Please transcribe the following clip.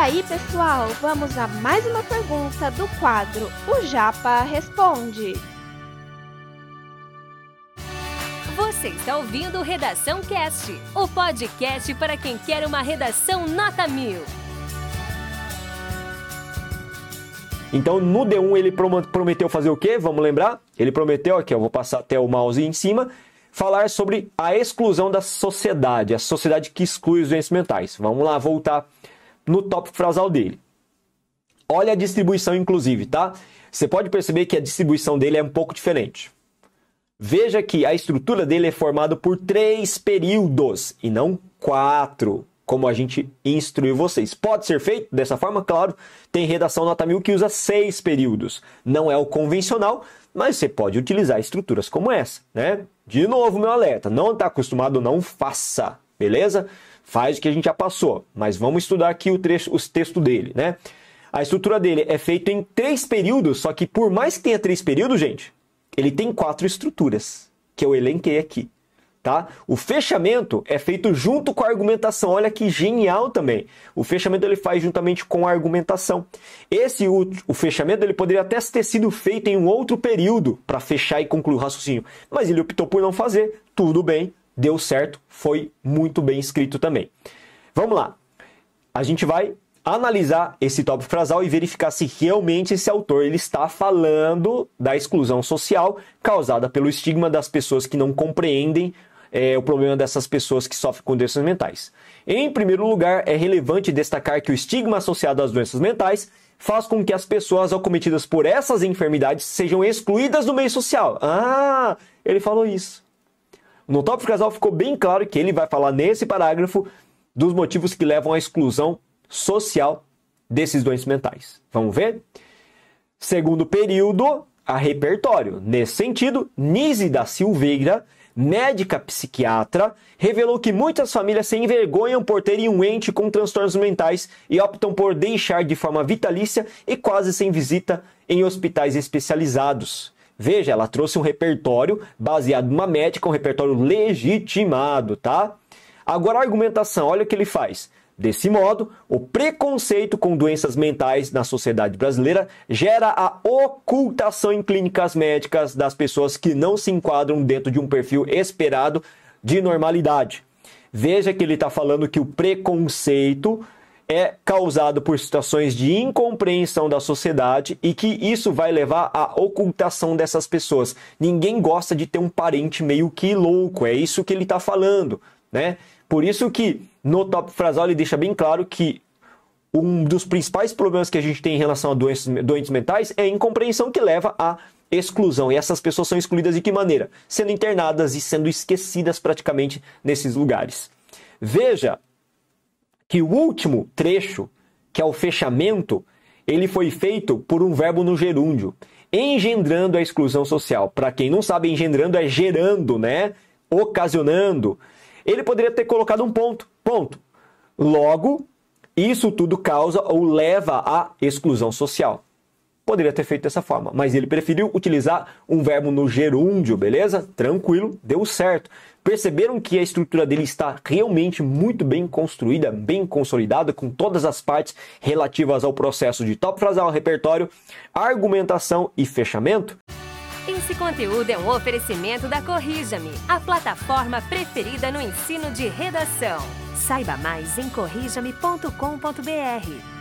aí, pessoal, vamos a mais uma pergunta do quadro O Japa Responde. Você está ouvindo Redação Cast, o podcast para quem quer uma redação nota mil. Então, no D1 ele prometeu fazer o quê? Vamos lembrar? Ele prometeu, aqui, eu vou passar até o mouse em cima, falar sobre a exclusão da sociedade, a sociedade que exclui os doentes mentais. Vamos lá, voltar no tópico frasal dele. Olha a distribuição, inclusive, tá? Você pode perceber que a distribuição dele é um pouco diferente. Veja que a estrutura dele é formada por três períodos e não quatro como a gente instruiu vocês. Pode ser feito dessa forma? Claro, tem redação nota 1000 que usa seis períodos. Não é o convencional, mas você pode utilizar estruturas como essa, né? De novo, meu alerta, não está acostumado, não faça, beleza? Faz o que a gente já passou, mas vamos estudar aqui o trecho, os textos dele, né? A estrutura dele é feita em três períodos, só que por mais que tenha três períodos, gente, ele tem quatro estruturas, que eu elenquei aqui tá? O fechamento é feito junto com a argumentação. Olha que genial também. O fechamento ele faz juntamente com a argumentação. Esse o, o fechamento ele poderia até ter sido feito em um outro período para fechar e concluir o raciocínio, mas ele optou por não fazer. Tudo bem, deu certo, foi muito bem escrito também. Vamos lá. A gente vai analisar esse tópico frasal e verificar se realmente esse autor ele está falando da exclusão social causada pelo estigma das pessoas que não compreendem é, o problema dessas pessoas que sofrem com doenças mentais. Em primeiro lugar, é relevante destacar que o estigma associado às doenças mentais faz com que as pessoas acometidas por essas enfermidades sejam excluídas do meio social. Ah, ele falou isso. No tópico casal ficou bem claro que ele vai falar nesse parágrafo dos motivos que levam à exclusão social desses doentes mentais. Vamos ver? Segundo período, a repertório. Nesse sentido, Nise da Silveira médica psiquiatra, revelou que muitas famílias se envergonham por terem um ente com transtornos mentais e optam por deixar de forma vitalícia e quase sem visita em hospitais especializados. Veja, ela trouxe um repertório baseado numa médica, um repertório legitimado, tá? Agora a argumentação, olha o que ele faz. Desse modo, o preconceito com doenças mentais na sociedade brasileira gera a ocultação em clínicas médicas das pessoas que não se enquadram dentro de um perfil esperado de normalidade. Veja que ele está falando que o preconceito é causado por situações de incompreensão da sociedade e que isso vai levar à ocultação dessas pessoas. Ninguém gosta de ter um parente meio que louco, é isso que ele está falando, né? Por isso que no top frasal ele deixa bem claro que um dos principais problemas que a gente tem em relação a doenças, doentes mentais é a incompreensão que leva à exclusão. E essas pessoas são excluídas de que maneira? Sendo internadas e sendo esquecidas praticamente nesses lugares. Veja que o último trecho, que é o fechamento, ele foi feito por um verbo no gerúndio, engendrando a exclusão social. Para quem não sabe, engendrando é gerando, né? Ocasionando. Ele poderia ter colocado um ponto. Ponto. Logo, isso tudo causa ou leva à exclusão social. Poderia ter feito dessa forma, mas ele preferiu utilizar um verbo no gerúndio, beleza? Tranquilo, deu certo. Perceberam que a estrutura dele está realmente muito bem construída, bem consolidada, com todas as partes relativas ao processo de top frasal, repertório, argumentação e fechamento? Esse conteúdo é um oferecimento da Corrija-me, a plataforma preferida no ensino de redação. Saiba mais em corrijame.com.br.